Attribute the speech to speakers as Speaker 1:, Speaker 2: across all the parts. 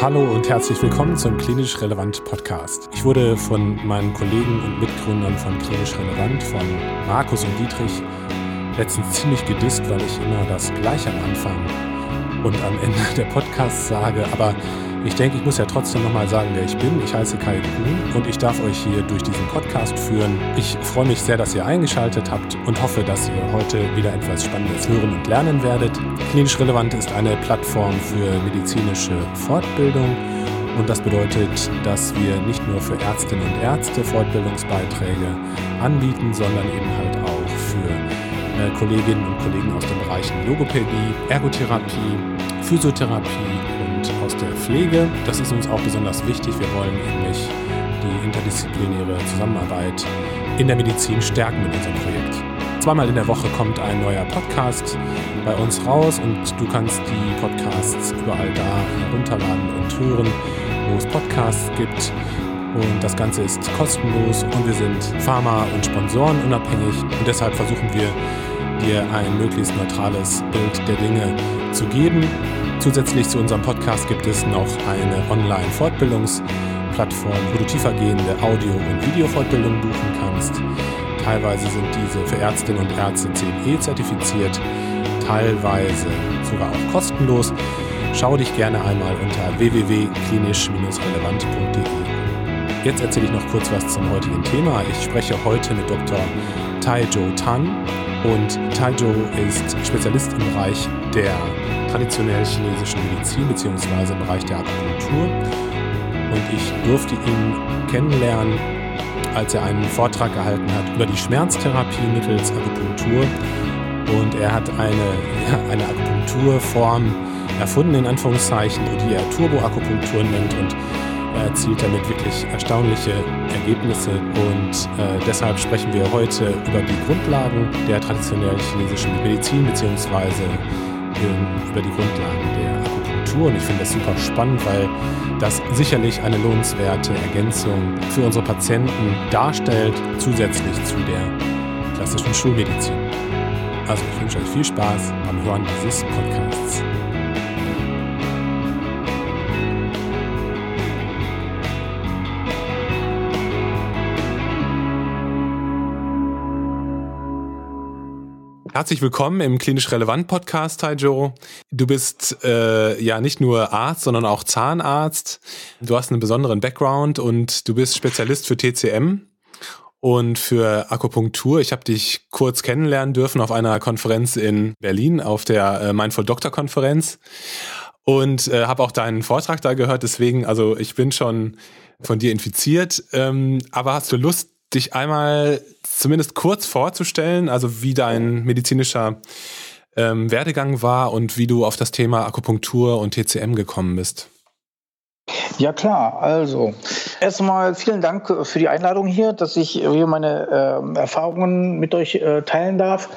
Speaker 1: Hallo und herzlich willkommen zum Klinisch Relevant Podcast. Ich wurde von meinen Kollegen und Mitgründern von Klinisch Relevant, von Markus und Dietrich, letztens ziemlich gedisst, weil ich immer das gleiche am Anfang und am Ende der Podcasts sage. Aber ich denke, ich muss ja trotzdem nochmal sagen, wer ich bin. Ich heiße Kai Kuhn und ich darf euch hier durch diesen Podcast führen. Ich freue mich sehr, dass ihr eingeschaltet habt und hoffe, dass ihr heute wieder etwas Spannendes hören und lernen werdet. Klinisch Relevant ist eine Plattform für medizinische Fortbildung. Und das bedeutet, dass wir nicht nur für Ärztinnen und Ärzte Fortbildungsbeiträge anbieten, sondern eben halt auch für äh, Kolleginnen und Kollegen aus den Bereichen Logopädie, Ergotherapie, Physiotherapie aus der Pflege. Das ist uns auch besonders wichtig. Wir wollen nämlich die interdisziplinäre Zusammenarbeit in der Medizin stärken mit unserem Projekt. Zweimal in der Woche kommt ein neuer Podcast bei uns raus und du kannst die Podcasts überall da herunterladen und hören, wo es Podcasts gibt. Und das Ganze ist kostenlos und wir sind Pharma- und Sponsoren unabhängig und deshalb versuchen wir dir ein möglichst neutrales Bild der Dinge zu geben Zusätzlich zu unserem Podcast gibt es noch eine Online-Fortbildungsplattform, wo du tiefergehende Audio- und Videofortbildungen buchen kannst. Teilweise sind diese für Ärztinnen und Ärzte CE zertifiziert, teilweise sogar auch kostenlos. Schau dich gerne einmal unter www.klinisch-relevant.de. Jetzt erzähle ich noch kurz was zum heutigen Thema. Ich spreche heute mit Dr. Taijo Tan und Taijo ist Spezialist im Bereich der traditionell chinesischen Medizin bzw. im Bereich der Akupunktur. Und ich durfte ihn kennenlernen, als er einen Vortrag gehalten hat über die Schmerztherapie mittels Akupunktur. Und er hat eine, ja, eine Akupunkturform erfunden, in Anführungszeichen, die er Turboakupunktur nennt. Und er erzielt damit wirklich erstaunliche Ergebnisse. Und äh, deshalb sprechen wir heute über die Grundlagen der traditionell chinesischen Medizin bzw über die Grundlagen der Akupunktur. Und ich finde das super spannend, weil das sicherlich eine lohnenswerte Ergänzung für unsere Patienten darstellt, zusätzlich zu der klassischen Schulmedizin. Also ich wünsche euch viel Spaß beim Hören dieses Podcasts. Herzlich willkommen im Klinisch Relevant Podcast, Taijo. Du bist äh, ja nicht nur Arzt, sondern auch Zahnarzt. Du hast einen besonderen Background und du bist Spezialist für TCM und für Akupunktur. Ich habe dich kurz kennenlernen dürfen auf einer Konferenz in Berlin, auf der äh, Mindful Doctor Konferenz und äh, habe auch deinen Vortrag da gehört. Deswegen, also ich bin schon von dir infiziert. Ähm, aber hast du Lust, dich einmal zumindest kurz vorzustellen, also wie dein medizinischer ähm, Werdegang war und wie du auf das Thema Akupunktur und TCM gekommen bist.
Speaker 2: Ja klar, also erstmal vielen Dank für die Einladung hier, dass ich hier meine äh, Erfahrungen mit euch äh, teilen darf.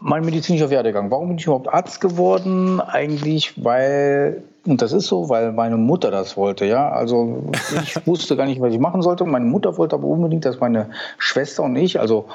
Speaker 2: Mein medizinischer Werdegang. Warum bin ich überhaupt Arzt geworden? Eigentlich, weil und das ist so, weil meine Mutter das wollte, ja. Also ich wusste gar nicht, was ich machen sollte. Meine Mutter wollte aber unbedingt, dass meine Schwester und ich, also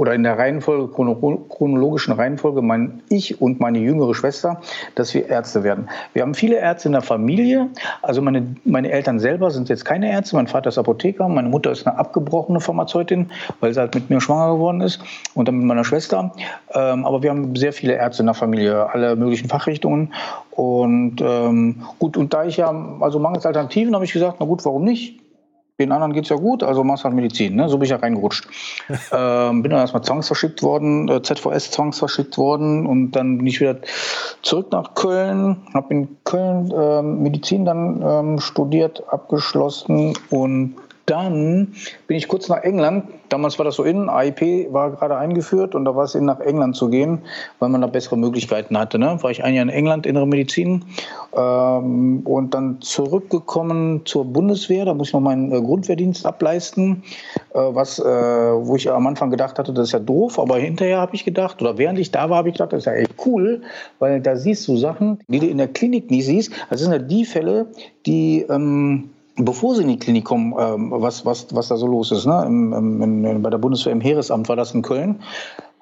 Speaker 2: oder in der Reihenfolge, chronologischen Reihenfolge, mein ich und meine jüngere Schwester, dass wir Ärzte werden. Wir haben viele Ärzte in der Familie. Also meine, meine Eltern selber sind jetzt keine Ärzte. Mein Vater ist Apotheker, meine Mutter ist eine abgebrochene Pharmazeutin, weil sie halt mit mir schwanger geworden ist und dann mit meiner Schwester. Ähm, aber wir haben sehr viele Ärzte in der Familie, alle möglichen Fachrichtungen. Und ähm, gut, und da ich ja, also mangels Alternativen, habe ich gesagt, na gut, warum nicht? Den anderen geht es ja gut, also machst halt Medizin. Ne? So bin ich ja reingerutscht. ähm, bin dann erstmal zwangsverschickt worden, äh, ZVS zwangsverschickt worden und dann bin ich wieder zurück nach Köln, habe in Köln äh, Medizin dann ähm, studiert, abgeschlossen und dann bin ich kurz nach England. Damals war das so in, AIP war gerade eingeführt und da war es in, nach England zu gehen, weil man da bessere Möglichkeiten hatte. Ne? War ich ein Jahr in England, innere Medizin ähm, und dann zurückgekommen zur Bundeswehr. Da muss ich noch meinen äh, Grundwehrdienst ableisten, äh, was, äh, wo ich am Anfang gedacht hatte, das ist ja doof, aber hinterher habe ich gedacht, oder während ich da war, habe ich gedacht, das ist ja echt cool, weil da siehst du Sachen, die du in der Klinik nie siehst. Das sind ja die Fälle, die... Ähm, bevor sie in die Klinik kommen, ähm, was, was, was da so los ist. Ne? Im, im, im, bei der Bundeswehr im Heeresamt war das in Köln.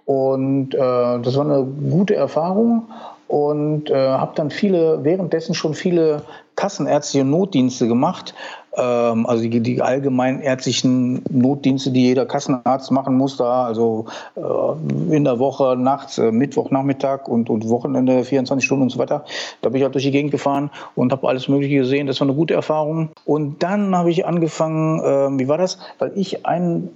Speaker 2: Und äh, das war eine gute Erfahrung. Und äh, habe dann viele, währenddessen schon viele kassenärztliche Notdienste gemacht. Ähm, also die, die allgemeinärztlichen Notdienste, die jeder Kassenarzt machen muss, da also äh, in der Woche, nachts, äh, Mittwoch, Nachmittag und, und Wochenende, 24 Stunden und so weiter. Da bin ich halt durch die Gegend gefahren und habe alles Mögliche gesehen. Das war eine gute Erfahrung. Und dann habe ich angefangen, äh, wie war das? Weil ich einen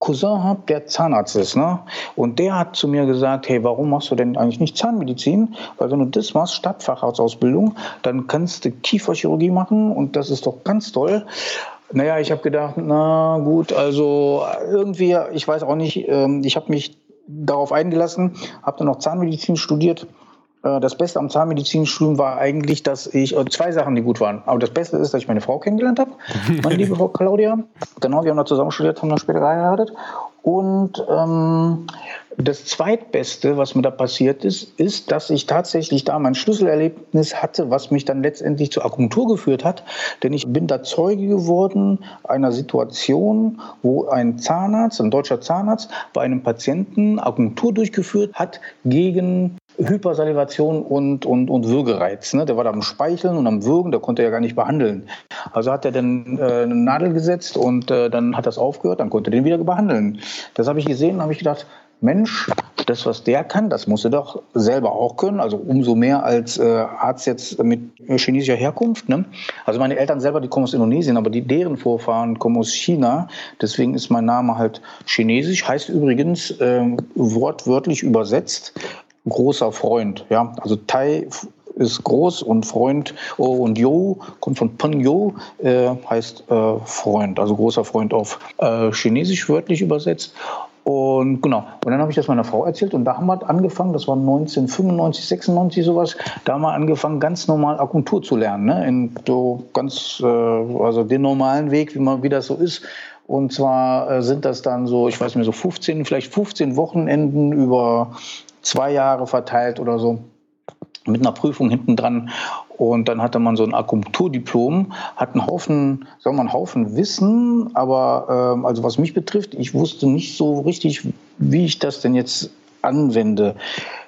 Speaker 2: Cousin habe, der Zahnarzt ist, ne? Und der hat zu mir gesagt, hey, warum machst du denn eigentlich nicht Zahnmedizin? Weil wenn du das machst, Stadtfacharztausbildung, dann kannst du Kieferchirurgie machen und das ist doch ganz toll. Naja, ich habe gedacht, na gut, also irgendwie, ich weiß auch nicht, ähm, ich habe mich darauf eingelassen, habe dann noch Zahnmedizin studiert das Beste am Zahnmedizinstudium war eigentlich, dass ich äh, zwei Sachen, die gut waren. Aber das Beste ist, dass ich meine Frau kennengelernt habe, meine liebe Frau Claudia. Genau, wir haben da zusammen studiert, haben dann später geheiratet. Und ähm, das Zweitbeste, was mir da passiert ist, ist, dass ich tatsächlich da mein Schlüsselerlebnis hatte, was mich dann letztendlich zur Akupunktur geführt hat. Denn ich bin da Zeuge geworden einer Situation, wo ein Zahnarzt, ein deutscher Zahnarzt, bei einem Patienten Akupunktur durchgeführt hat gegen Hypersalivation und, und, und Würgereiz. Ne? Der war da am Speicheln und am Würgen, der konnte er ja gar nicht behandeln. Also hat er dann äh, eine Nadel gesetzt und äh, dann hat das aufgehört, dann konnte er den wieder behandeln. Das habe ich gesehen, habe ich gedacht, Mensch, das, was der kann, das muss er doch selber auch können. Also umso mehr als äh, Arzt jetzt mit chinesischer Herkunft. Ne? Also meine Eltern selber, die kommen aus Indonesien, aber die, deren Vorfahren kommen aus China. Deswegen ist mein Name halt chinesisch. Heißt übrigens äh, wortwörtlich übersetzt großer Freund. Ja? Also Tai ist groß und Freund oh, und Yo kommt von Peng Yo, äh, heißt äh, Freund, also großer Freund auf äh, Chinesisch wörtlich übersetzt. Und genau, und dann habe ich das meiner Frau erzählt und da haben wir angefangen, das war 1995, 96 sowas, da haben wir angefangen, ganz normal Akupunktur zu lernen, ne? in so ganz, äh, also den normalen Weg, wie man, wie das so ist. Und zwar äh, sind das dann so, ich weiß nicht mehr, so 15, vielleicht 15 Wochenenden über zwei Jahre verteilt oder so mit einer Prüfung hinten dran. Und dann hatte man so ein Akupunkturdiplom, hat einen Haufen, sagen wir einen Haufen Wissen, aber ähm, also was mich betrifft, ich wusste nicht so richtig, wie ich das denn jetzt anwende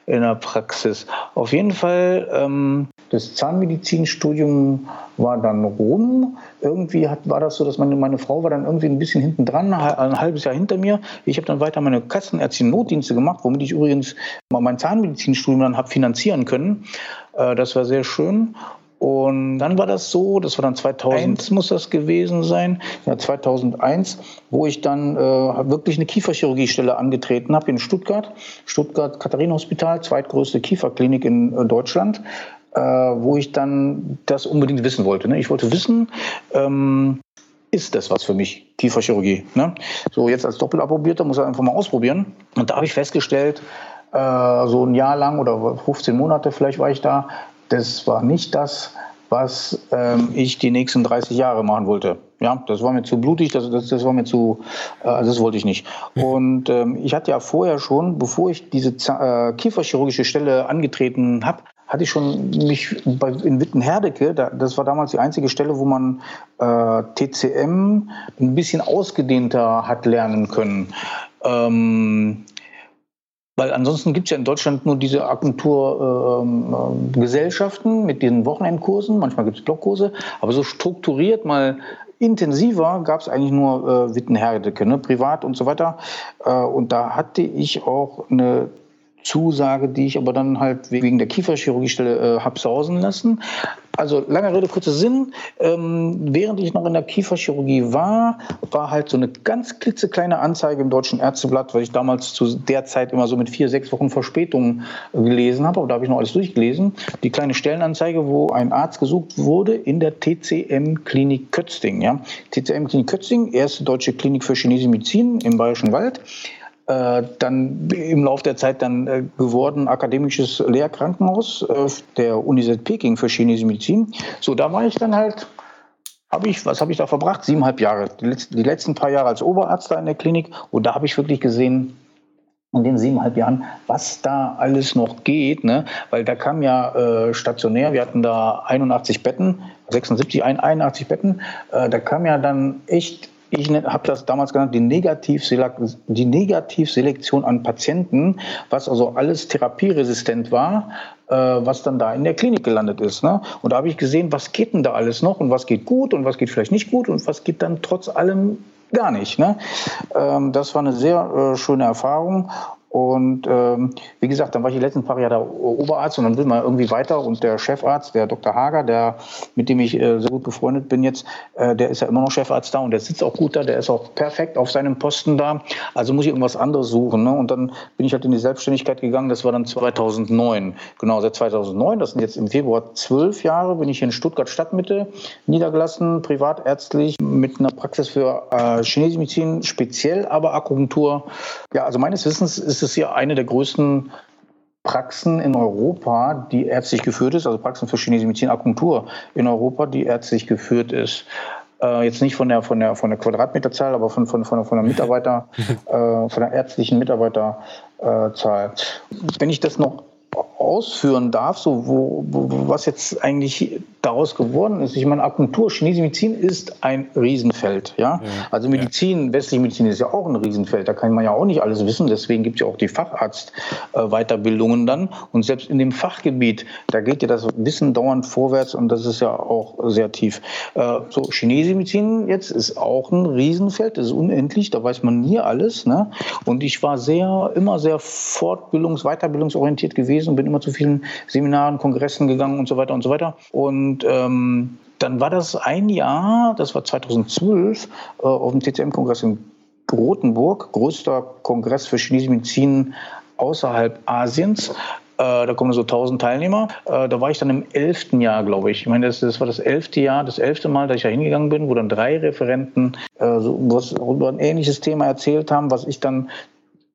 Speaker 2: in der Praxis. Auf jeden Fall, ähm, das Zahnmedizinstudium war dann rum. Irgendwie hat, war das so, dass meine, meine Frau war dann irgendwie ein bisschen hinten dran, ein halbes Jahr hinter mir. Ich habe dann weiter meine Kassenärztin Notdienste gemacht, womit ich übrigens mein Zahnmedizinstudium dann habe finanzieren können. Äh, das war sehr schön. Und dann war das so, das war dann 2001 muss das gewesen sein, ja 2001, wo ich dann äh, wirklich eine Kieferchirurgiestelle angetreten habe in Stuttgart, Stuttgart Katharinenhospital, zweitgrößte Kieferklinik in äh, Deutschland, äh, wo ich dann das unbedingt wissen wollte. Ne? Ich wollte wissen, ähm, ist das was für mich, Kieferchirurgie? Ne? So jetzt als Doppelapprobierter muss ich einfach mal ausprobieren. Und da habe ich festgestellt, äh, so ein Jahr lang oder 15 Monate vielleicht war ich da, das war nicht das, was ähm, ich die nächsten 30 Jahre machen wollte. Ja, das war mir zu blutig, das, das, das war mir zu, äh, also das wollte ich nicht. Und ähm, ich hatte ja vorher schon, bevor ich diese äh, kieferchirurgische Stelle angetreten habe, hatte ich schon mich bei, in Wittenherdecke, da, das war damals die einzige Stelle, wo man äh, TCM ein bisschen ausgedehnter hat lernen können. Ähm, weil ansonsten gibt es ja in Deutschland nur diese Agenturgesellschaften ähm, äh, mit diesen Wochenendkursen. Manchmal gibt es Blockkurse. Aber so strukturiert mal intensiver gab es eigentlich nur äh, Wittenherdecke, ne? privat und so weiter. Äh, und da hatte ich auch eine Zusage, die ich aber dann halt wegen der Kieferchirurgiestelle äh, habe sausen lassen. Also lange Rede, kurzer Sinn. Ähm, während ich noch in der Kieferchirurgie war, war halt so eine ganz klitzekleine Anzeige im Deutschen Ärzteblatt, weil ich damals zu der Zeit immer so mit vier, sechs Wochen Verspätung gelesen habe. Aber da habe ich noch alles durchgelesen. Die kleine Stellenanzeige, wo ein Arzt gesucht wurde in der TCM-Klinik Kötzting. Ja? TCM-Klinik Kötzting, erste deutsche Klinik für chinesische Medizin im Bayerischen Wald. Äh, dann im Laufe der Zeit dann äh, geworden akademisches Lehrkrankenhaus äh, der Universität Peking für chinesische Medizin. So, da war ich dann halt, habe ich, was habe ich da verbracht? Siebeneinhalb Jahre. Die letzten, die letzten paar Jahre als Oberarzt da in der Klinik. Und da habe ich wirklich gesehen, in den siebeneinhalb Jahren, was da alles noch geht, ne? Weil da kam ja äh, stationär, wir hatten da 81 Betten, 76, 81 Betten, äh, da kam ja dann echt ich ne, habe das damals genannt, die, Negativselektion, die an Patienten, was also alles therapieresistent war, äh, was dann da in der Klinik gelandet ist. Ne? Und da habe ich gesehen, was geht denn da alles noch und was geht gut und was geht vielleicht nicht gut und was geht dann trotz allem gar nicht. Ne? Ähm, das war eine sehr äh, schöne Erfahrung. Und ähm, wie gesagt, dann war ich die letzten paar Jahre Oberarzt und dann will man irgendwie weiter. Und der Chefarzt, der Dr. Hager, der, mit dem ich äh, sehr gut befreundet bin jetzt, äh, der ist ja immer noch Chefarzt da und der sitzt auch gut da, der ist auch perfekt auf seinem Posten da. Also muss ich irgendwas anderes suchen. Ne? Und dann bin ich halt in die Selbstständigkeit gegangen, das war dann 2009. Genau, seit 2009, das sind jetzt im Februar zwölf Jahre, bin ich in Stuttgart Stadtmitte niedergelassen, privatärztlich, mit einer Praxis für äh, chinesische Medizin, speziell aber Akupunktur. Ja, also meines Wissens ist ist es ja eine der größten Praxen in Europa, die ärztlich geführt ist, also Praxen für chinesische Medizin, Akupunktur in Europa, die ärztlich geführt ist. Äh, jetzt nicht von der, von der, von der Quadratmeterzahl, aber von, von, von, der, von der Mitarbeiter, äh, von der ärztlichen Mitarbeiterzahl. Wenn ich das noch ausführen darf, so wo, wo, was jetzt eigentlich daraus geworden ist. Ich meine, Akupunktur, chinesische Medizin ist ein Riesenfeld. Ja? ja also Medizin, ja. westliche Medizin ist ja auch ein Riesenfeld. Da kann man ja auch nicht alles wissen. Deswegen gibt es ja auch die Facharzt-Weiterbildungen dann. Und selbst in dem Fachgebiet, da geht ja das Wissen dauernd vorwärts und das ist ja auch sehr tief. Äh, so, chinesische Medizin jetzt ist auch ein Riesenfeld. Das ist unendlich. Da weiß man nie alles. Ne? Und ich war sehr, immer sehr fortbildungs-, weiterbildungsorientiert gewesen und bin immer zu vielen Seminaren, Kongressen gegangen und so weiter und so weiter. Und ähm, dann war das ein Jahr, das war 2012, äh, auf dem TCM-Kongress in Rothenburg, größter Kongress für chinesische Medizin außerhalb Asiens. Äh, da kommen so 1000 Teilnehmer. Äh, da war ich dann im elften Jahr, glaube ich. Ich meine, das, das war das elfte Jahr, das elfte Mal, dass ich da hingegangen bin, wo dann drei Referenten äh, so, was, über ein ähnliches Thema erzählt haben, was ich dann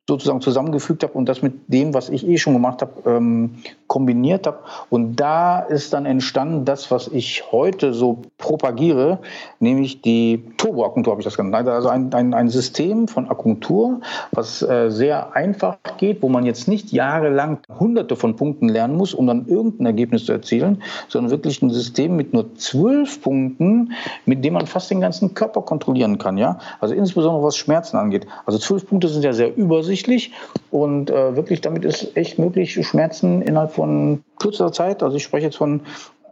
Speaker 2: sozusagen zusammengefügt habe und das mit dem, was ich eh schon gemacht habe, ähm, kombiniert habe. Und da ist dann entstanden das, was ich heute so propagiere, nämlich die Turboakupunktur, habe ich das genannt. Also ein, ein, ein System von Akupunktur, was äh, sehr einfach geht, wo man jetzt nicht jahrelang hunderte von Punkten lernen muss, um dann irgendein Ergebnis zu erzielen, sondern wirklich ein System mit nur zwölf Punkten, mit dem man fast den ganzen Körper kontrollieren kann. Ja? Also insbesondere was Schmerzen angeht. Also zwölf Punkte sind ja sehr übersichtlich und äh, wirklich damit ist echt möglich, Schmerzen innerhalb von kürzester Zeit, also ich spreche jetzt von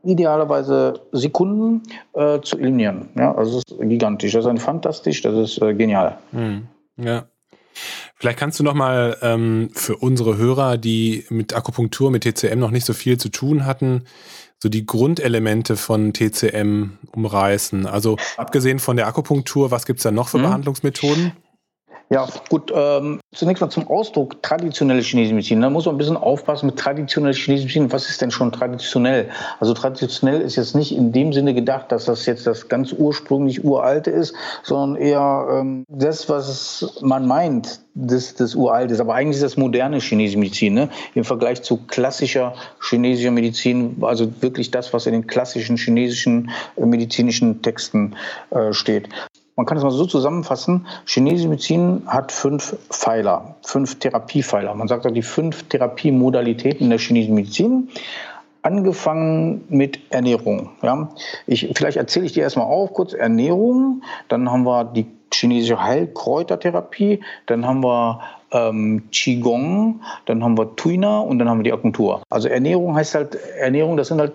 Speaker 2: idealerweise Sekunden äh, zu eliminieren. Ja, also es ist gigantisch, das ist fantastisch, das ist äh, genial.
Speaker 1: Mhm. Ja. Vielleicht kannst du noch mal ähm, für unsere Hörer, die mit Akupunktur, mit TCM noch nicht so viel zu tun hatten, so die Grundelemente von TCM umreißen. Also abgesehen von der Akupunktur, was gibt es da noch für mhm. Behandlungsmethoden?
Speaker 2: Ja, gut. Ähm, zunächst mal zum Ausdruck traditionelle chinesische Medizin. Da muss man ein bisschen aufpassen mit traditioneller chinesischer Medizin. Was ist denn schon traditionell? Also traditionell ist jetzt nicht in dem Sinne gedacht, dass das jetzt das ganz ursprünglich uralte ist, sondern eher ähm, das, was man meint, das, das uralte ist. Aber eigentlich ist das moderne chinesische Medizin ne? im Vergleich zu klassischer chinesischer Medizin, also wirklich das, was in den klassischen chinesischen äh, medizinischen Texten äh, steht. Man kann es mal so zusammenfassen. Chinesische Medizin hat fünf Pfeiler, fünf Therapiepfeiler. Man sagt auch die fünf Therapiemodalitäten der chinesischen Medizin. Angefangen mit Ernährung. Ja. Ich, vielleicht erzähle ich dir erstmal auf, kurz Ernährung. Dann haben wir die chinesische Heilkräutertherapie. Dann haben wir ähm, Qigong. Dann haben wir Tuina und dann haben wir die Akupunktur. Also Ernährung heißt halt, Ernährung, das sind halt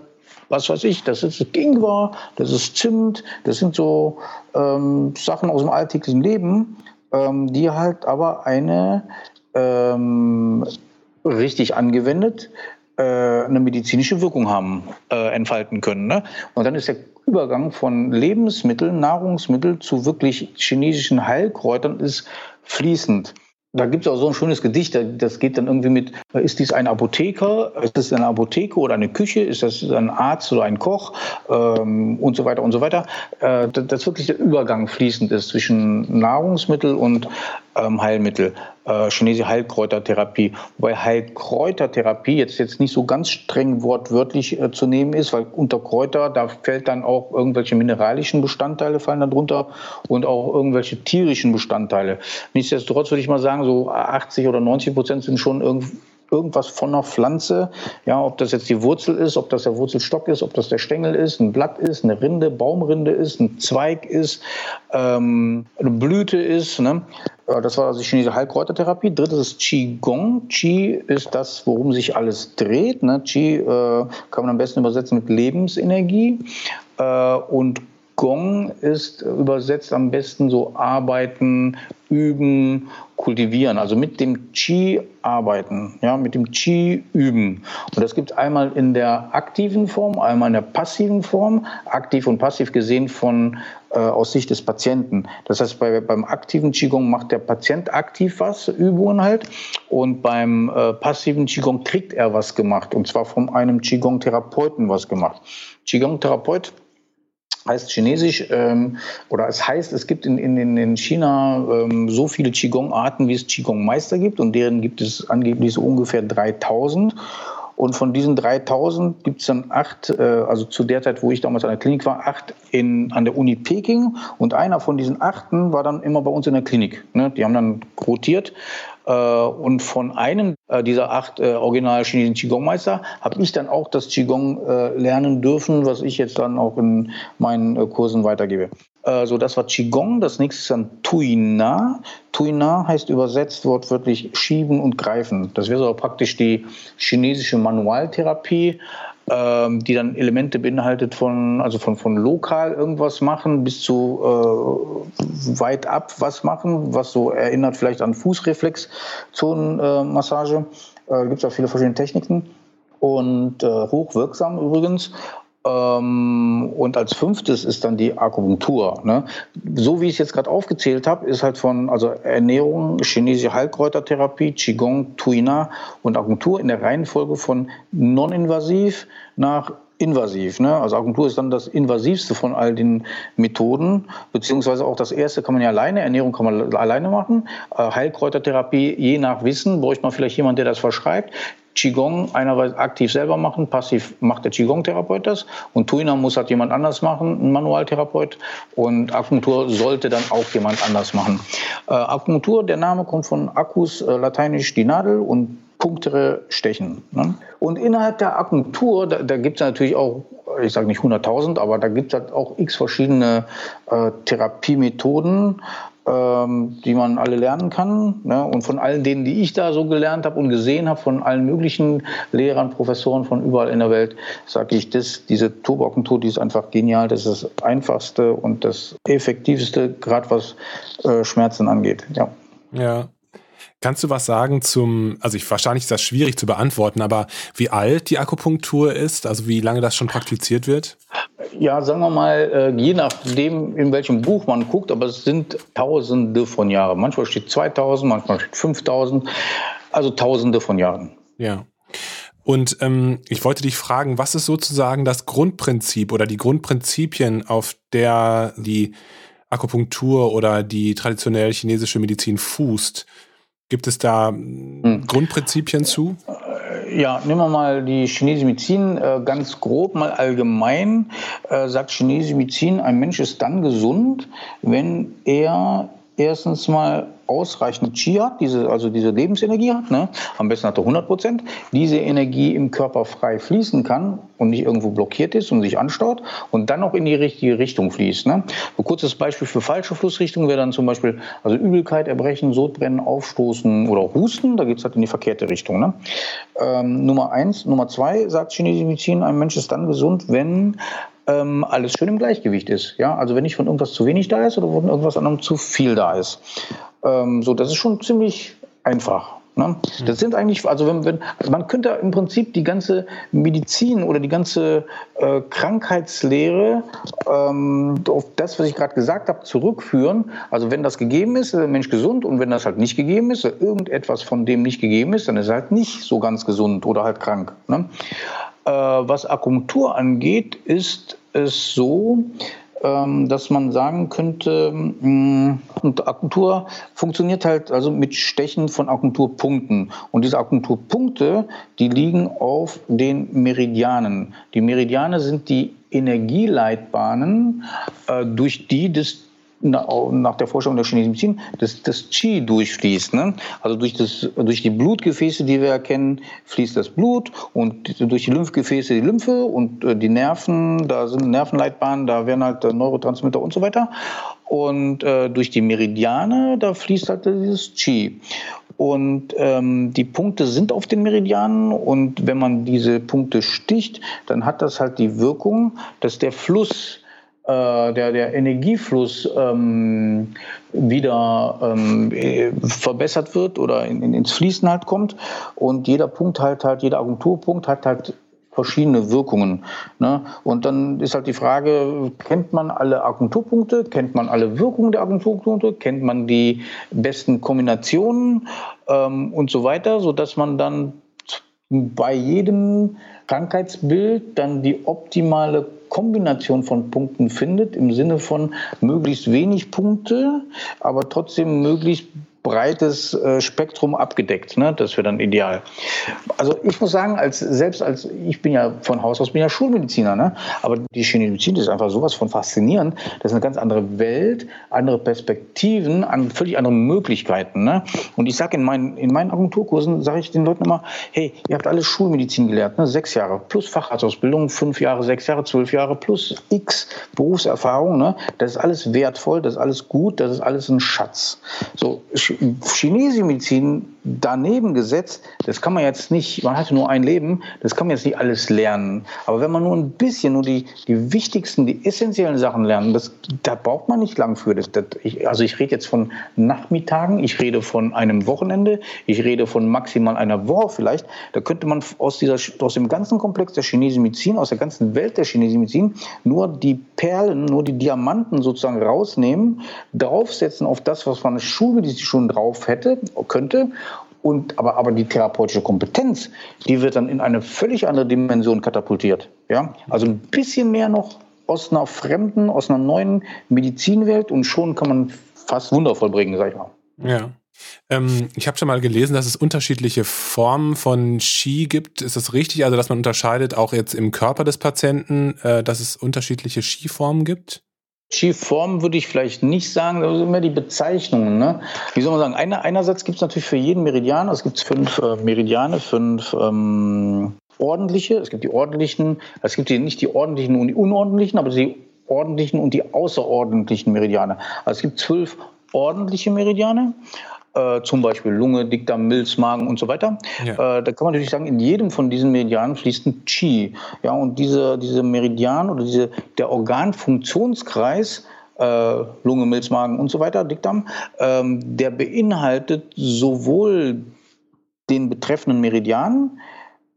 Speaker 2: was weiß ich, das ist Ingwer, das ist Zimt, das sind so ähm, Sachen aus dem alltäglichen Leben, ähm, die halt aber eine ähm, richtig angewendet äh, eine medizinische Wirkung haben, äh, entfalten können. Ne? Und dann ist der Übergang von Lebensmitteln, Nahrungsmitteln zu wirklich chinesischen Heilkräutern ist fließend. Da gibt es auch so ein schönes Gedicht, das geht dann irgendwie mit, ist dies ein Apotheker, ist das eine Apotheke oder eine Küche, ist das ein Arzt oder ein Koch ähm, und so weiter und so weiter. Äh, dass wirklich der Übergang fließend ist zwischen Nahrungsmittel und ähm, Heilmittel, äh, chinesische Heilkräutertherapie. Wobei Heilkräutertherapie jetzt, jetzt nicht so ganz streng wortwörtlich äh, zu nehmen ist, weil unter Kräuter, da fällt dann auch irgendwelche mineralischen Bestandteile fallen darunter und auch irgendwelche tierischen Bestandteile. Nichtsdestotrotz würde ich mal sagen, so 80 oder 90 Prozent sind schon irgendwie irgendwas von einer Pflanze, ja, ob das jetzt die Wurzel ist, ob das der Wurzelstock ist, ob das der Stängel ist, ein Blatt ist, eine Rinde, Baumrinde ist, ein Zweig ist, ähm, eine Blüte ist. Ne? Das war also die chinesische Heilkräutertherapie. Drittes ist Qigong. Qi ist das, worum sich alles dreht. Ne? Qi äh, kann man am besten übersetzen mit Lebensenergie. Äh, und Gong ist übersetzt am besten so arbeiten, üben, kultivieren, also mit dem Qi arbeiten, ja, mit dem Qi üben. Und das gibt es einmal in der aktiven Form, einmal in der passiven Form, aktiv und passiv gesehen von äh, aus Sicht des Patienten. Das heißt, bei, beim aktiven Qigong macht der Patient aktiv was, Übungen halt, und beim äh, passiven Qigong kriegt er was gemacht, und zwar von einem Qigong-Therapeuten was gemacht. Qigong-Therapeut heißt Chinesisch ähm, oder es heißt, es gibt in, in, in China ähm, so viele Qigong-Arten, wie es Qigong-Meister gibt und deren gibt es angeblich so ungefähr 3000. Und von diesen 3000 gibt es dann acht, äh, also zu der Zeit, wo ich damals an der Klinik war, acht in, an der Uni Peking. Und einer von diesen achten war dann immer bei uns in der Klinik. Ne? Die haben dann rotiert. Äh, und von einem äh, dieser acht äh, original chinesischen Qigong-Meister habe ich dann auch das Qigong äh, lernen dürfen, was ich jetzt dann auch in meinen äh, Kursen weitergebe. Äh, so, das war Qigong. Das nächste ist dann Tuina. Tuina heißt übersetzt wortwörtlich schieben und greifen. Das wäre so praktisch die chinesische Manualtherapie ähm, die dann Elemente beinhaltet von, also von, von lokal irgendwas machen bis zu äh, weit ab was machen, was so erinnert vielleicht an Fußreflexzonenmassage. Äh, Gibt es auch viele verschiedene Techniken und äh, hochwirksam übrigens. Ähm, und als fünftes ist dann die Akupunktur. Ne? So wie ich es jetzt gerade aufgezählt habe, ist halt von also Ernährung, chinesische Heilkräutertherapie, Qigong, Tuina und Akupunktur in der Reihenfolge von non-invasiv nach invasiv. Ne? Also Akupunktur ist dann das invasivste von all den Methoden, beziehungsweise auch das erste kann man ja alleine, Ernährung kann man alleine machen. Äh, Heilkräutertherapie, je nach Wissen, bräuchte man vielleicht jemand, der das verschreibt. Qigong einerseits aktiv selber machen, passiv macht der Qigong-Therapeut das und Tuina muss halt jemand anders machen, ein Manualtherapeut und Akupunktur sollte dann auch jemand anders machen. Äh, Akupunktur, der Name kommt von Akkus, äh, lateinisch die Nadel und Punktere stechen. Ne? Und innerhalb der Akupunktur, da, da gibt es natürlich auch, ich sage nicht 100.000, aber da gibt es halt auch x verschiedene äh, Therapiemethoden ähm, die man alle lernen kann. Ne? Und von allen denen, die ich da so gelernt habe und gesehen habe, von allen möglichen Lehrern, Professoren von überall in der Welt, sage ich, das, diese Turboakupunktur, die ist einfach genial. Das ist das einfachste und das effektivste, gerade was äh, Schmerzen angeht. Ja.
Speaker 1: Ja, Kannst du was sagen zum, also ich wahrscheinlich ist das schwierig zu beantworten, aber wie alt die Akupunktur ist, also wie lange das schon praktiziert wird?
Speaker 2: Ja, sagen wir mal, äh, je nachdem, in welchem Buch man guckt, aber es sind Tausende von Jahren. Manchmal steht 2000, manchmal steht 5000, also Tausende von Jahren.
Speaker 1: Ja. Und ähm, ich wollte dich fragen, was ist sozusagen das Grundprinzip oder die Grundprinzipien, auf der die Akupunktur oder die traditionelle chinesische Medizin fußt? Gibt es da hm. Grundprinzipien zu?
Speaker 2: Äh, ja, nehmen wir mal die chinesische Medizin äh, ganz grob, mal allgemein. Äh, sagt chinesische Medizin, ein Mensch ist dann gesund, wenn er erstens mal ausreichend Qi hat, diese, also diese Lebensenergie hat, ne? am besten hat er 100 Prozent, diese Energie im Körper frei fließen kann und nicht irgendwo blockiert ist und sich anstaut und dann auch in die richtige Richtung fließt. Ne? Ein kurzes Beispiel für falsche Flussrichtung wäre dann zum Beispiel also Übelkeit, Erbrechen, Sodbrennen, Aufstoßen oder Husten, da geht es halt in die verkehrte Richtung. Ne? Ähm, Nummer eins. Nummer zwei sagt chinesische Medizin, ein Mensch ist dann gesund, wenn ähm, alles schön im Gleichgewicht ist. Ja? Also wenn nicht von irgendwas zu wenig da ist oder von irgendwas anderem zu viel da ist. Ähm, so, das ist schon ziemlich einfach. Ne? Das sind eigentlich, also wenn, wenn also man könnte im Prinzip die ganze Medizin oder die ganze äh, Krankheitslehre ähm, auf das, was ich gerade gesagt habe, zurückführen. Also wenn das gegeben ist, ist der Mensch gesund und wenn das halt nicht gegeben ist, irgendetwas von dem nicht gegeben ist, dann ist er halt nicht so ganz gesund oder halt krank. Ne? Äh, was Akupunktur angeht, ist es so, ähm, dass man sagen könnte, mm, Akupunktur funktioniert halt also mit Stechen von Akupunkturpunkten. Und diese Akupunkturpunkte, die liegen auf den Meridianen. Die Meridiane sind die Energieleitbahnen, äh, durch die das nach der Forschung der chinesischen Medizin, dass das Qi durchfließt. Ne? Also durch, das, durch die Blutgefäße, die wir erkennen, fließt das Blut und durch die Lymphgefäße die Lymphe und äh, die Nerven, da sind Nervenleitbahnen, da werden halt Neurotransmitter und so weiter. Und äh, durch die Meridiane, da fließt halt dieses Qi. Und ähm, die Punkte sind auf den Meridianen und wenn man diese Punkte sticht, dann hat das halt die Wirkung, dass der Fluss äh, der, der Energiefluss ähm, wieder ähm, verbessert wird oder in, in, ins Fließen halt kommt. Und jeder Punkt halt halt, jeder Agenturpunkt hat halt verschiedene Wirkungen. Ne? Und dann ist halt die Frage, kennt man alle Agenturpunkte, kennt man alle Wirkungen der Agenturpunkte, kennt man die besten Kombinationen ähm, und so weiter, sodass man dann bei jedem Krankheitsbild dann die optimale Kombination von Punkten findet, im Sinne von möglichst wenig Punkte, aber trotzdem möglichst breites äh, Spektrum abgedeckt. Ne? Das wäre dann ideal. Also ich muss sagen, als selbst als ich bin ja von Haus aus bin ja Schulmediziner, ne? aber die chinesische Medizin ist einfach sowas von faszinierend. Das ist eine ganz andere Welt, andere Perspektiven, an, völlig andere Möglichkeiten. Ne? Und ich sage in meinen in meinen Agenturkursen sage ich den Leuten immer: Hey, ihr habt alle Schulmedizin gelernt, ne? sechs Jahre plus Facharztausbildung, fünf Jahre, sechs Jahre, zwölf Jahre plus X Berufserfahrung. Ne? Das ist alles wertvoll, das ist alles gut, das ist alles ein Schatz. So chinesische Medizin daneben gesetzt, das kann man jetzt nicht, man hat nur ein Leben, das kann man jetzt nicht alles lernen. Aber wenn man nur ein bisschen, nur die, die wichtigsten, die essentiellen Sachen lernt, das, da braucht man nicht lang für. Das, das, ich, also ich rede jetzt von Nachmittagen, ich rede von einem Wochenende, ich rede von maximal einer Woche vielleicht. Da könnte man aus, dieser, aus dem ganzen Komplex der chinesischen Medizin, aus der ganzen Welt der chinesischen Medizin, nur die Perlen, nur die Diamanten sozusagen rausnehmen, draufsetzen auf das, was man Schulmedizin schon drauf hätte, könnte und, aber, aber die therapeutische Kompetenz, die wird dann in eine völlig andere Dimension katapultiert. Ja? Also ein bisschen mehr noch aus einer fremden, aus einer neuen Medizinwelt und schon kann man fast Wunder vollbringen, sag ich mal.
Speaker 1: Ja. Ähm, ich habe schon mal gelesen, dass es unterschiedliche Formen von Ski gibt. Ist das richtig? Also, dass man unterscheidet auch jetzt im Körper des Patienten, äh, dass es unterschiedliche Skiformen gibt?
Speaker 2: Skiform würde ich vielleicht nicht sagen, das sind immer die Bezeichnungen. Ne? Wie soll man sagen? Einer, einerseits gibt es natürlich für jeden Meridian, es gibt fünf äh, Meridiane, fünf ähm, ordentliche, es gibt die ordentlichen, es gibt die, nicht die ordentlichen und die unordentlichen, aber die ordentlichen und die außerordentlichen Meridiane. Also es gibt zwölf ordentliche Meridiane äh, zum Beispiel Lunge, Dickdarm, Milz, Magen und so weiter. Ja. Äh, da kann man natürlich sagen, in jedem von diesen Meridianen fließt ein Qi. Ja, und diese, diese Meridian oder diese, der Organfunktionskreis, äh, Lunge, Milz, Magen und so weiter, Dickdarm, ähm, der beinhaltet sowohl den betreffenden Meridian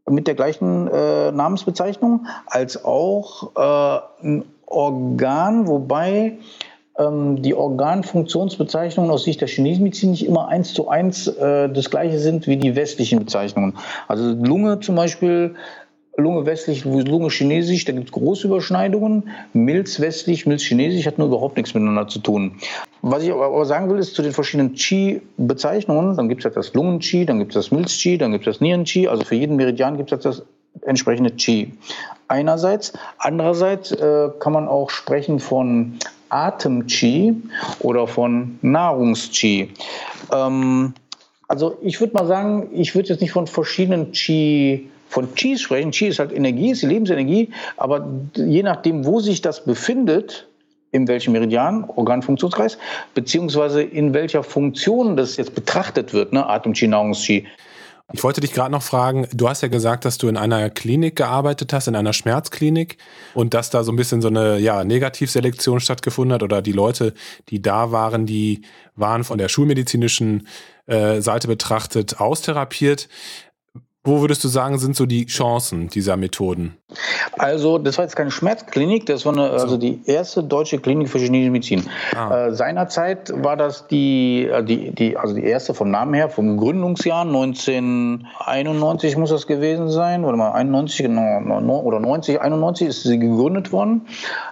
Speaker 2: mit der gleichen äh, Namensbezeichnung als auch äh, ein Organ, wobei die Organfunktionsbezeichnungen aus Sicht der chinesischen Medizin nicht immer eins zu eins äh, das gleiche sind wie die westlichen Bezeichnungen. Also Lunge zum Beispiel, Lunge westlich, Lunge chinesisch, da gibt es große Überschneidungen. Milz westlich, Milz chinesisch hat nur überhaupt nichts miteinander zu tun. Was ich aber sagen will, ist zu den verschiedenen Qi-Bezeichnungen, dann gibt es halt das Lungen-Qi, dann gibt es das Milz-Qi, dann gibt es das Nieren-Qi, also für jeden Meridian gibt es halt das entsprechende Qi. Einerseits. Andererseits äh, kann man auch sprechen von Atem-Qi oder von Nahrungs-Qi. Ähm, also ich würde mal sagen, ich würde jetzt nicht von verschiedenen Qi von Qi sprechen. Qi ist halt Energie, ist die Lebensenergie, aber je nachdem, wo sich das befindet, in welchem Meridian, Organfunktionskreis, beziehungsweise in welcher Funktion das jetzt betrachtet wird, ne, Atem-Qi, Nahrungs-Qi,
Speaker 1: ich wollte dich gerade noch fragen, du hast ja gesagt, dass du in einer Klinik gearbeitet hast, in einer Schmerzklinik und dass da so ein bisschen so eine ja, Negativselektion stattgefunden hat oder die Leute, die da waren, die waren von der schulmedizinischen äh, Seite betrachtet austherapiert. Wo würdest du sagen, sind so die Chancen dieser Methoden?
Speaker 2: Also, das war jetzt keine Schmerzklinik, das war eine, also die erste deutsche Klinik für chinesische Medizin. Ah. Äh, seinerzeit war das die, äh, die, die, also die erste vom Namen her, vom Gründungsjahr 1991 muss das gewesen sein, oder mal 91 genau, oder 90, 91 ist sie gegründet worden.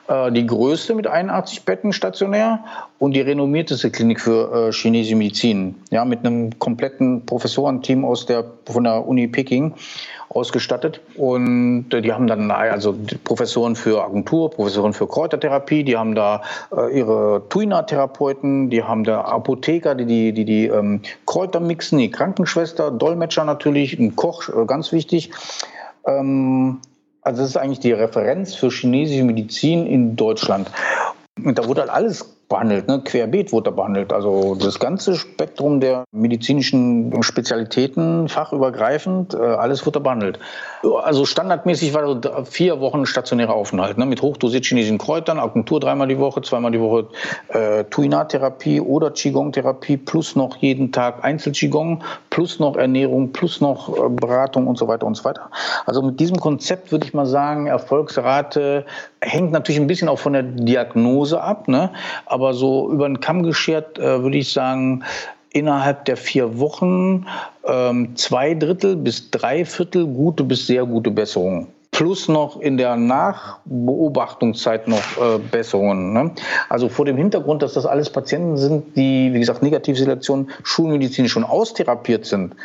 Speaker 2: Äh, die größte mit 81 Betten stationär und die renommierteste Klinik für äh, chinesische Medizin, ja, mit einem kompletten Professorenteam aus der, von der Uni Peking. Ausgestattet. Und äh, die haben dann also Professoren für Agentur, Professoren für Kräutertherapie, die haben da äh, ihre Tuina-Therapeuten, die haben da Apotheker, die die, die, die ähm, Kräuter mixen, die Krankenschwester, Dolmetscher natürlich, ein Koch, äh, ganz wichtig. Ähm, also das ist eigentlich die Referenz für chinesische Medizin in Deutschland. Und da wurde halt alles behandelt, ne? querbeet wurde behandelt. Also das ganze Spektrum der medizinischen Spezialitäten, fachübergreifend, äh, alles wurde behandelt. Also standardmäßig war das vier Wochen stationärer Aufenthalt ne? mit hochdosierten chinesischen Kräutern, Akupunktur dreimal die Woche, zweimal die Woche äh, Tuina-Therapie oder Qigong-Therapie plus noch jeden Tag Einzel-Qigong plus noch Ernährung plus noch äh, Beratung und so weiter und so weiter. Also mit diesem Konzept würde ich mal sagen, Erfolgsrate hängt natürlich ein bisschen auch von der Diagnose ab, ne? aber so über den Kamm geschert äh, würde ich sagen, innerhalb der vier Wochen ähm, zwei Drittel bis drei Viertel gute bis sehr gute Besserungen. Plus noch in der Nachbeobachtungszeit noch äh, Besserungen. Ne? Also vor dem Hintergrund, dass das alles Patienten sind, die, wie gesagt, Negativselektion schulmedizinisch schon austherapiert sind,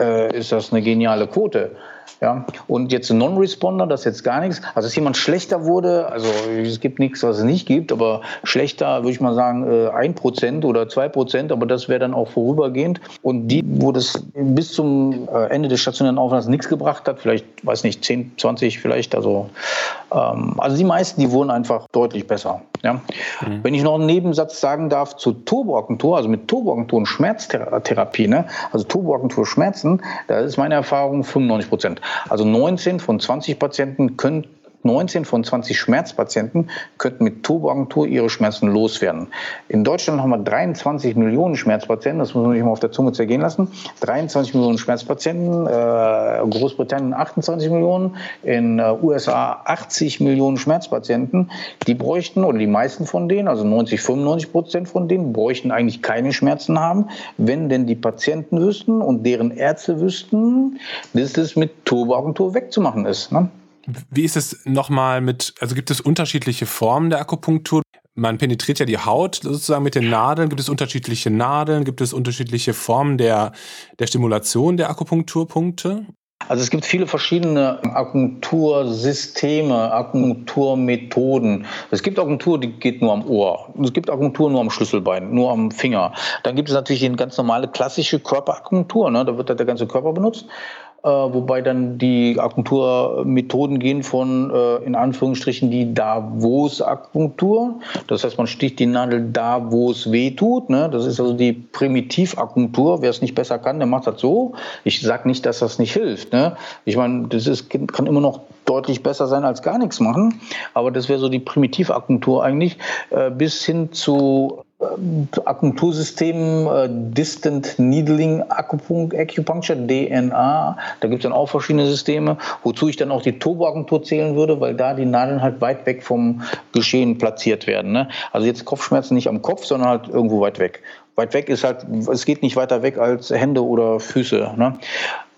Speaker 2: äh, ist das eine geniale Quote. Ja, und jetzt ein Non-Responder, das ist jetzt gar nichts. Also, dass jemand schlechter wurde, also es gibt nichts, was es nicht gibt, aber schlechter würde ich mal sagen, äh, ein Prozent oder zwei Prozent, aber das wäre dann auch vorübergehend. Und die, wo das bis zum äh, Ende des stationären Aufenthalts nichts gebracht hat, vielleicht, weiß nicht, 10, 20 vielleicht, also, also die meisten, die wurden einfach deutlich besser. Ja. Mhm. Wenn ich noch einen Nebensatz sagen darf zu Turboagentur, also mit Turboagentur und Schmerztherapie, ne? also Turboagentur Schmerzen, da ist meine Erfahrung 95 Prozent. Also 19 von 20 Patienten können 19 von 20 Schmerzpatienten könnten mit Turboagentur ihre Schmerzen loswerden. In Deutschland haben wir 23 Millionen Schmerzpatienten, das muss man sich mal auf der Zunge zergehen lassen. 23 Millionen Schmerzpatienten, äh, Großbritannien 28 Millionen, in äh, USA 80 Millionen Schmerzpatienten. Die bräuchten, oder die meisten von denen, also 90, 95 Prozent von denen, bräuchten eigentlich keine Schmerzen haben, wenn denn die Patienten wüssten und deren Ärzte wüssten, dass es mit Turboagentur wegzumachen ist. Ne?
Speaker 1: Wie ist es nochmal mit, also gibt es unterschiedliche Formen der Akupunktur? Man penetriert ja die Haut sozusagen mit den Nadeln. Gibt es unterschiedliche Nadeln? Gibt es unterschiedliche Formen der, der Stimulation der Akupunkturpunkte?
Speaker 2: Also es gibt viele verschiedene Akupunktursysteme, Akupunkturmethoden. Es gibt Akupunktur, die geht nur am Ohr. Es gibt Akupunktur nur am Schlüsselbein, nur am Finger. Dann gibt es natürlich eine ganz normale klassische Körperakupunktur. Ne? Da wird der ganze Körper benutzt. Äh, wobei dann die Akupunkturmethoden gehen von äh, in Anführungsstrichen die Davos-Akupunktur. Das heißt, man sticht die Nadel da, wo es weh tut. Ne? Das ist also die Primitivakupunktur. Wer es nicht besser kann, der macht das so. Ich sage nicht, dass das nicht hilft. Ne? Ich meine, das ist, kann immer noch deutlich besser sein als gar nichts machen. Aber das wäre so die Primitivakupunktur eigentlich, äh, bis hin zu Akupunktursystemen, äh, Distant Needling Acupuncture, DNA. Da gibt es dann auch verschiedene Systeme, wozu ich dann auch die Turboakupunktur zählen würde, weil da die Nadeln halt weit weg vom Geschehen platziert werden. Ne? Also jetzt Kopfschmerzen nicht am Kopf, sondern halt irgendwo weit weg. Weit weg ist halt, es geht nicht weiter weg als Hände oder Füße. Ne?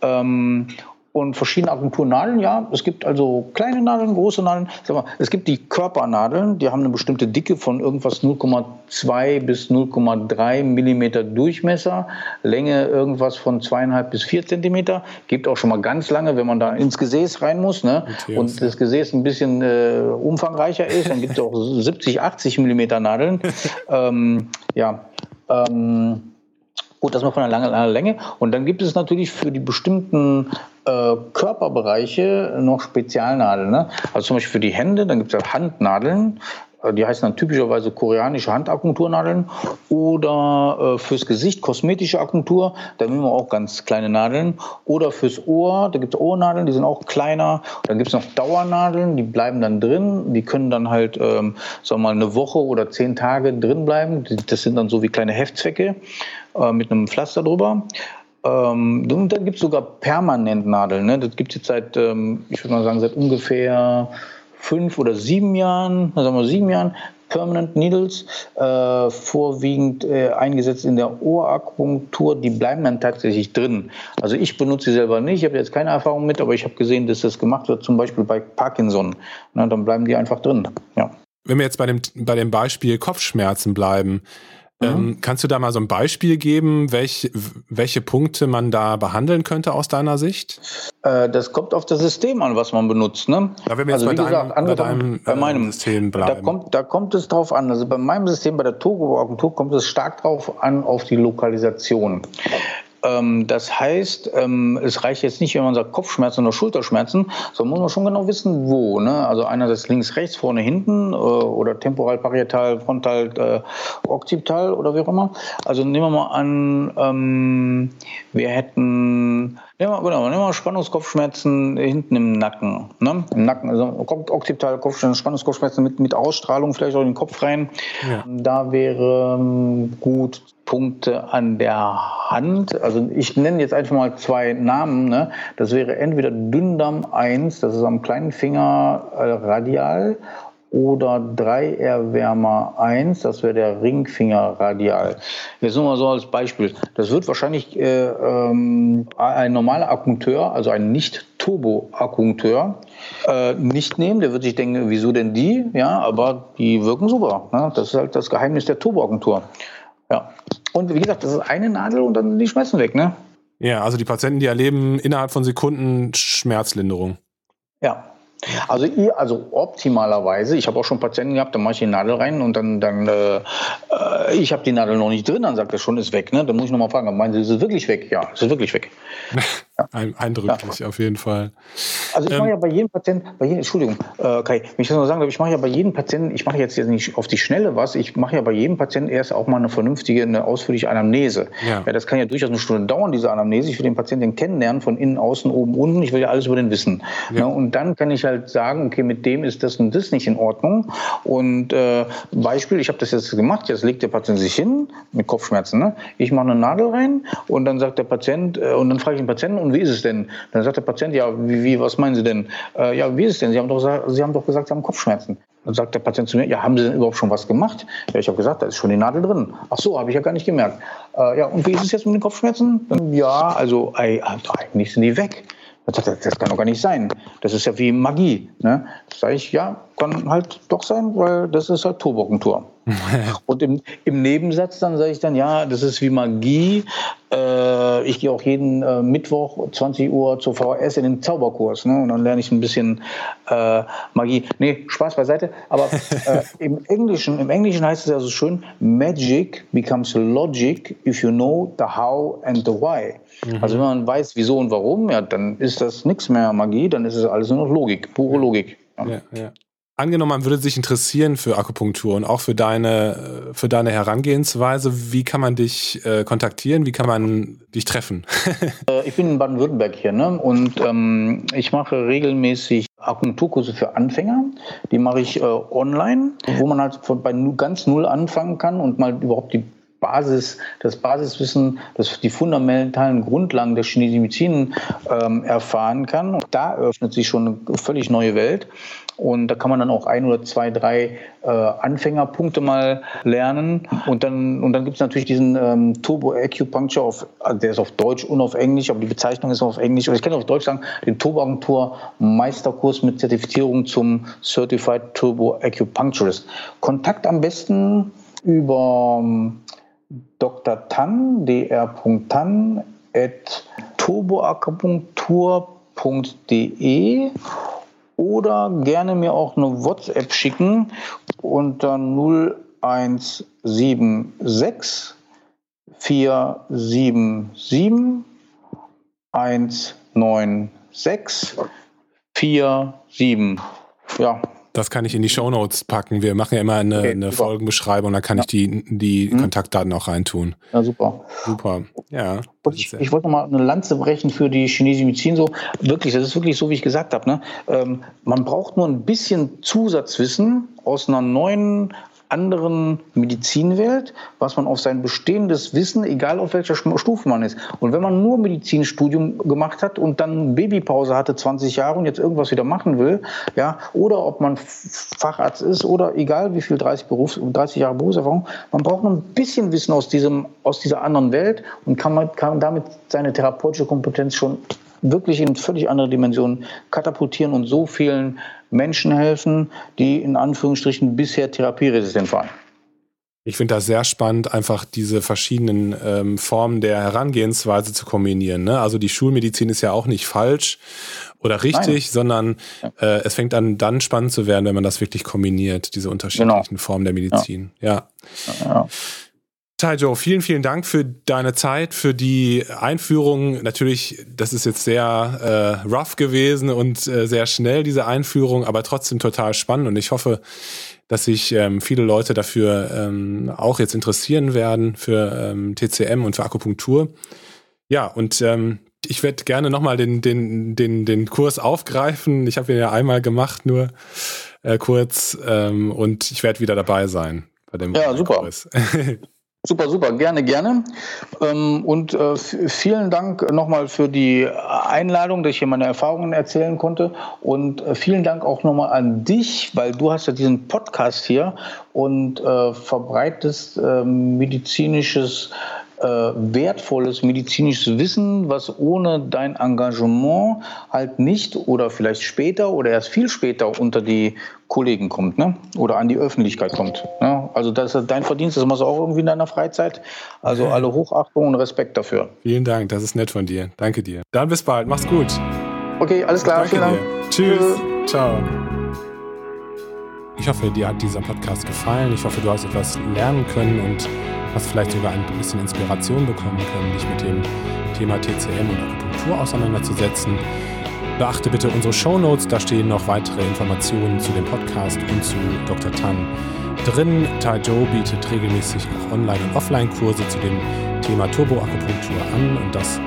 Speaker 2: Ähm, und verschiedene Akupunkturnadeln, ja. Es gibt also kleine Nadeln, große Nadeln. Mal, es gibt die Körpernadeln, die haben eine bestimmte Dicke von irgendwas 0,2 bis 0,3 Millimeter Durchmesser, Länge irgendwas von zweieinhalb bis vier Zentimeter. Gibt auch schon mal ganz lange, wenn man da ins Gesäß rein muss, ne? Und das Gesäß ein bisschen äh, umfangreicher ist, dann gibt es auch 70, 80 Millimeter Nadeln. ähm, ja. Ähm, Gut, das mal von einer langen, Länge. Und dann gibt es natürlich für die bestimmten äh, Körperbereiche noch Spezialnadeln. Ne? Also zum Beispiel für die Hände, dann gibt es ja Handnadeln. Äh, die heißen dann typischerweise koreanische Handakupunkturnadeln oder äh, fürs Gesicht kosmetische Akupunktur, da nehmen wir auch ganz kleine Nadeln. Oder fürs Ohr, da gibt es Ohrnadeln, die sind auch kleiner. Dann gibt es noch Dauernadeln, die bleiben dann drin. Die können dann halt, ähm, sagen wir mal, eine Woche oder zehn Tage drin bleiben. Das sind dann so wie kleine Heftzwecke äh, mit einem Pflaster drüber. Ähm, und dann gibt es sogar Permanentnadeln. Ne? Das gibt es jetzt seit, ähm, ich würde mal sagen, seit ungefähr fünf oder sieben Jahren, sagen wir sieben Jahren, Permanent Needles, äh, vorwiegend äh, eingesetzt in der Ohrakupunktur, die bleiben dann tatsächlich drin. Also ich benutze sie selber nicht, ich habe jetzt keine Erfahrung mit, aber ich habe gesehen, dass das gemacht wird, zum Beispiel bei Parkinson. Na, dann bleiben die einfach drin. Ja.
Speaker 1: Wenn wir jetzt bei dem, bei dem Beispiel Kopfschmerzen bleiben, Ähm, mhm. kannst du da mal so ein Beispiel geben, welch, welche Punkte man da behandeln könnte aus deiner Sicht?
Speaker 2: Äh, das kommt auf das System an, was man benutzt. Ne?
Speaker 1: Da werden wir jetzt also, bei, deinem, gesagt, bei deinem bei meinem äh, System bleiben.
Speaker 2: Da kommt, da kommt es drauf an. Also bei meinem System, bei der Togo-Agentur, kommt es stark drauf an, auf die Lokalisation. Ähm, das heißt, ähm, es reicht jetzt nicht, wenn man sagt Kopfschmerzen oder Schulterschmerzen, sondern muss man schon genau wissen, wo. Ne? Also einerseits links, rechts, vorne, hinten äh, oder temporal, parietal, frontal, äh, okzipital oder wie auch immer. Also nehmen wir mal an, ähm, wir hätten Nehmen wir, genau, nehmen wir Spannungskopfschmerzen hinten im Nacken. Ne? Im Nacken, also okzipitale Kopfschmerzen, Spannungskopfschmerzen mit, mit Ausstrahlung vielleicht auch in den Kopf rein. Ja. Da wäre ähm, gut Punkte an der Hand. Also ich nenne jetzt einfach mal zwei Namen. Ne? Das wäre entweder Dünndarm 1, das ist am kleinen Finger äh, radial, oder 3R-Wärmer 1, das wäre der Ringfinger radial. Jetzt nur mal so als Beispiel. Das wird wahrscheinlich äh, ähm, ein normaler Akupunkteur, also ein Nicht-Turbo-Akupunkteur, äh, nicht nehmen. Der wird sich denken, wieso denn die? Ja, aber die wirken super. Ne? Das ist halt das Geheimnis der Turbo-Akupunktur. Ja. Und wie gesagt, das ist eine Nadel und dann die Schmerzen weg, ne?
Speaker 1: Ja, also die Patienten, die erleben innerhalb von Sekunden Schmerzlinderung.
Speaker 2: Ja, also, also optimalerweise, ich habe auch schon Patienten gehabt, da mache ich die Nadel rein und dann, dann äh, äh, ich habe die Nadel noch nicht drin, dann sagt er schon, ist weg. Ne? Dann muss ich nochmal fragen, meinen Sie, ist es wirklich weg? Ja, ist es wirklich weg.
Speaker 1: Eindrücklich, ja. auf jeden Fall.
Speaker 2: Also ich ähm, mache ja bei jedem Patienten, bei jedem, Entschuldigung, äh, Kai, ich das noch sagen ich mache ja bei jedem Patienten, ich mache jetzt, jetzt nicht auf die Schnelle was, ich mache ja bei jedem Patienten erst auch mal eine vernünftige, eine ausführliche Anamnese. Ja. ja das kann ja durchaus eine Stunde dauern, diese Anamnese. Ich will den Patienten kennenlernen, von innen, außen, oben, unten. Ich will ja alles über den wissen. Ja. Ne? Und dann kann ich halt sagen, okay, mit dem ist das und das nicht in Ordnung. Und äh, Beispiel, ich habe das jetzt gemacht, jetzt legt der Patient sich hin mit Kopfschmerzen. Ne? Ich mache eine Nadel rein und dann sagt der Patient, äh, und dann frage ich den Patienten, und wie ist es denn? Dann sagt der Patient, ja, wie, wie was meinen Sie denn? Äh, ja, wie ist es denn? Sie haben, doch, Sie haben doch gesagt, Sie haben Kopfschmerzen. Dann sagt der Patient zu mir, ja, haben Sie denn überhaupt schon was gemacht? Ja, ich habe gesagt, da ist schon die Nadel drin. Ach so, habe ich ja gar nicht gemerkt. Äh, ja, und wie ist es jetzt mit den Kopfschmerzen? Dann, ja, also eigentlich sind die weg. Das, das kann doch gar nicht sein. Das ist ja wie Magie. Ne? Sage ich, ja, kann halt doch sein, weil das ist halt Turbokentur. und im, im, Nebensatz dann sage ich dann, ja, das ist wie Magie. Äh, ich gehe auch jeden äh, Mittwoch 20 Uhr zur VHS in den Zauberkurs. Ne? Und dann lerne ich ein bisschen äh, Magie. Nee, Spaß beiseite. Aber äh, im Englischen, im Englischen heißt es ja so schön, Magic becomes logic if you know the how and the why. Mhm. Also wenn man weiß, wieso und warum, ja, dann ist das nichts mehr Magie, dann ist es alles nur noch Logik, pure Logik. Ja. Ja,
Speaker 1: ja. Angenommen, man würde sich interessieren für Akupunktur und auch für deine, für deine Herangehensweise. Wie kann man dich äh, kontaktieren? Wie kann man dich treffen?
Speaker 2: Äh, ich bin in Baden-Württemberg hier ne? und ähm, ich mache regelmäßig Akupunkturkurse für Anfänger. Die mache ich äh, online, wo man halt von, bei ganz null anfangen kann und mal überhaupt die Basis, das Basiswissen, das, die fundamentalen Grundlagen der chinesischen Medizin ähm, erfahren kann. Und da öffnet sich schon eine völlig neue Welt. Und da kann man dann auch ein oder zwei, drei äh, Anfängerpunkte mal lernen. Und dann, und dann gibt es natürlich diesen ähm, Turbo Acupuncture, auf, also der ist auf Deutsch und auf Englisch, aber die Bezeichnung ist auf Englisch. ich kann auf Deutsch sagen, den Turbo Agentur Meisterkurs mit Zertifizierung zum Certified Turbo Acupuncturist. Kontakt am besten über ähm, Dr. Tan, dr.tan at turboakupunktur.de oder gerne mir auch eine WhatsApp schicken unter 0176 477 196 47. Ja,
Speaker 1: das kann ich in die Show Notes packen. Wir machen ja immer eine, okay, eine Folgenbeschreibung, da kann ja. ich die, die mhm. Kontaktdaten auch reintun.
Speaker 2: Ja, super.
Speaker 1: Super, ja.
Speaker 2: Ich, ich, wollte noch mal eine Lanze brechen für die chinesische Medizin. So wirklich, das ist wirklich so, wie ich gesagt habe. Ne? Ähm, man braucht nur ein bisschen Zusatzwissen aus einer neuen anderen Medizinwelt, was man auf sein bestehendes Wissen, egal auf welcher Stufe man ist. Und wenn man nur Medizinstudium gemacht hat und dann Babypause hatte, 20 Jahre und jetzt irgendwas wieder machen will, ja, oder ob man Facharzt ist oder egal wie viel 30, Berufs-, 30 Jahre Berufserfahrung, man braucht nur ein bisschen Wissen aus diesem, aus dieser anderen Welt und kann, man, kann damit seine therapeutische Kompetenz schon wirklich in völlig andere Dimensionen katapultieren und so vielen Menschen helfen, die in Anführungsstrichen bisher therapieresistent waren.
Speaker 1: Ich finde das sehr spannend, einfach diese verschiedenen ähm, Formen der Herangehensweise zu kombinieren. Ne? Also die Schulmedizin ist ja auch nicht falsch oder richtig, Nein. sondern äh, es fängt an, dann spannend zu werden, wenn man das wirklich kombiniert, diese unterschiedlichen genau. Formen der Medizin. Ja. ja. ja. Taijo, vielen, vielen Dank für deine Zeit, für die Einführung. Natürlich, das ist jetzt sehr äh, rough gewesen und äh, sehr schnell, diese Einführung, aber trotzdem total spannend. Und ich hoffe, dass sich ähm, viele Leute dafür ähm, auch jetzt interessieren werden, für ähm, TCM und für Akupunktur. Ja, und ähm, ich werde gerne nochmal den, den, den, den Kurs aufgreifen. Ich habe ihn ja einmal gemacht, nur äh, kurz. Ähm, und ich werde wieder dabei sein bei dem
Speaker 2: Ja, super. Kurs. Super, super, gerne, gerne. Ähm, und äh, vielen Dank nochmal für die Einladung, dass ich hier meine Erfahrungen erzählen konnte. Und äh, vielen Dank auch nochmal an dich, weil du hast ja diesen Podcast hier und äh, verbreitest medizinisches äh, wertvolles medizinisches Wissen, was ohne dein Engagement halt nicht oder vielleicht später oder erst viel später unter die Kollegen kommt ne? oder an die Öffentlichkeit kommt. Ne? Also das ist dein Verdienst, das machst du auch irgendwie in deiner Freizeit. Also alle Hochachtung und Respekt dafür.
Speaker 1: Vielen Dank, das ist nett von dir. Danke dir. Dann bis bald, mach's gut.
Speaker 2: Okay, alles klar.
Speaker 1: Danke Vielen Dank. Dir. Tschüss. Ciao. Ich hoffe, dir hat dieser Podcast gefallen. Ich hoffe, du hast etwas lernen können und hast vielleicht sogar ein bisschen Inspiration bekommen können, dich mit dem Thema TCM und Akupunktur auseinanderzusetzen. Beachte bitte unsere Show Notes, da stehen noch weitere Informationen zu dem Podcast und zu Dr. Tan drin. Tai Joe bietet regelmäßig auch Online- und Offline-Kurse zu dem Thema Turboakupunktur an und das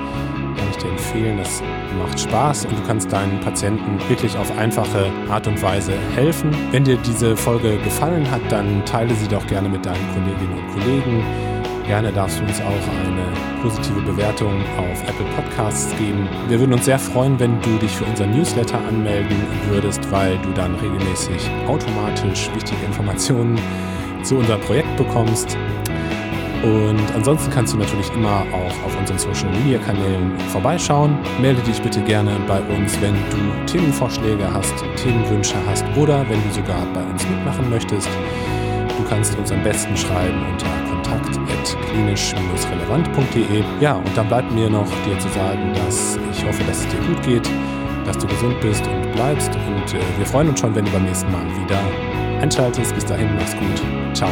Speaker 1: dir empfehlen. Das macht Spaß und du kannst deinen Patienten wirklich auf einfache Art und Weise helfen. Wenn dir diese Folge gefallen hat, dann teile sie doch gerne mit deinen Kolleginnen und Kollegen. Gerne darfst du uns auch eine positive Bewertung auf Apple Podcasts geben. Wir würden uns sehr freuen, wenn du dich für unser Newsletter anmelden würdest, weil du dann regelmäßig automatisch wichtige Informationen zu unserem Projekt bekommst. Und ansonsten kannst du natürlich immer auch auf unseren Social Media Kanälen vorbeischauen. Melde dich bitte gerne bei uns, wenn du Themenvorschläge hast, Themenwünsche hast oder wenn du sogar bei uns mitmachen möchtest. Du kannst uns am besten schreiben unter kontakt.klinisch-relevant.de. Ja, und dann bleibt mir noch dir zu sagen, dass ich hoffe, dass es dir gut geht, dass du gesund bist und bleibst. Und äh, wir freuen uns schon, wenn du beim nächsten Mal wieder einschaltest. Bis dahin, mach's gut. Ciao.